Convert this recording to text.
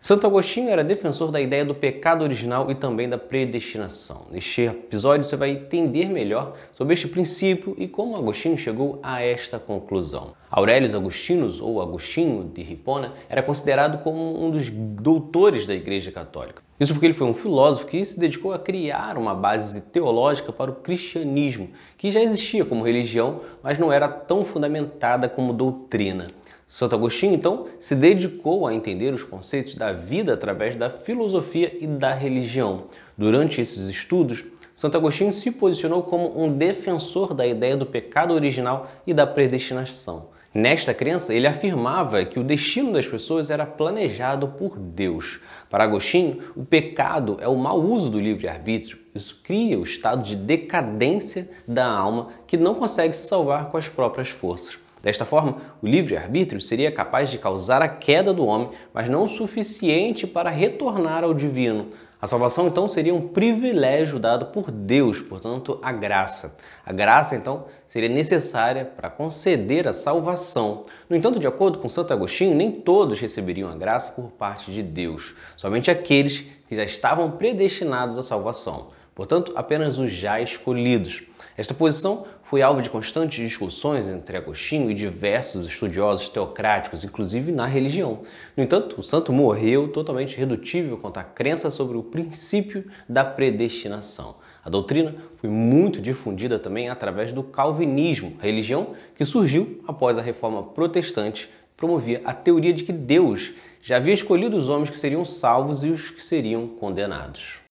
Santo Agostinho era defensor da ideia do pecado original e também da predestinação. Neste episódio você vai entender melhor sobre este princípio e como Agostinho chegou a esta conclusão. Aurelius Agostinus, ou Agostinho de Hipona, era considerado como um dos doutores da Igreja Católica. Isso porque ele foi um filósofo que se dedicou a criar uma base teológica para o cristianismo, que já existia como religião, mas não era tão fundamentada como doutrina. Santo Agostinho, então, se dedicou a entender os conceitos da vida através da filosofia e da religião. Durante esses estudos, Santo Agostinho se posicionou como um defensor da ideia do pecado original e da predestinação. Nesta crença, ele afirmava que o destino das pessoas era planejado por Deus. Para Agostinho, o pecado é o mau uso do livre-arbítrio. Isso cria o estado de decadência da alma que não consegue se salvar com as próprias forças. Desta forma, o livre-arbítrio seria capaz de causar a queda do homem, mas não o suficiente para retornar ao divino. A salvação então seria um privilégio dado por Deus, portanto, a graça. A graça então seria necessária para conceder a salvação. No entanto, de acordo com Santo Agostinho, nem todos receberiam a graça por parte de Deus, somente aqueles que já estavam predestinados à salvação. Portanto, apenas os já escolhidos. Esta posição foi alvo de constantes discussões entre Agostinho e diversos estudiosos teocráticos, inclusive na religião. No entanto, o santo morreu totalmente redutível quanto à crença sobre o princípio da predestinação. A doutrina foi muito difundida também através do calvinismo, religião que surgiu após a reforma protestante, promovia a teoria de que Deus já havia escolhido os homens que seriam salvos e os que seriam condenados.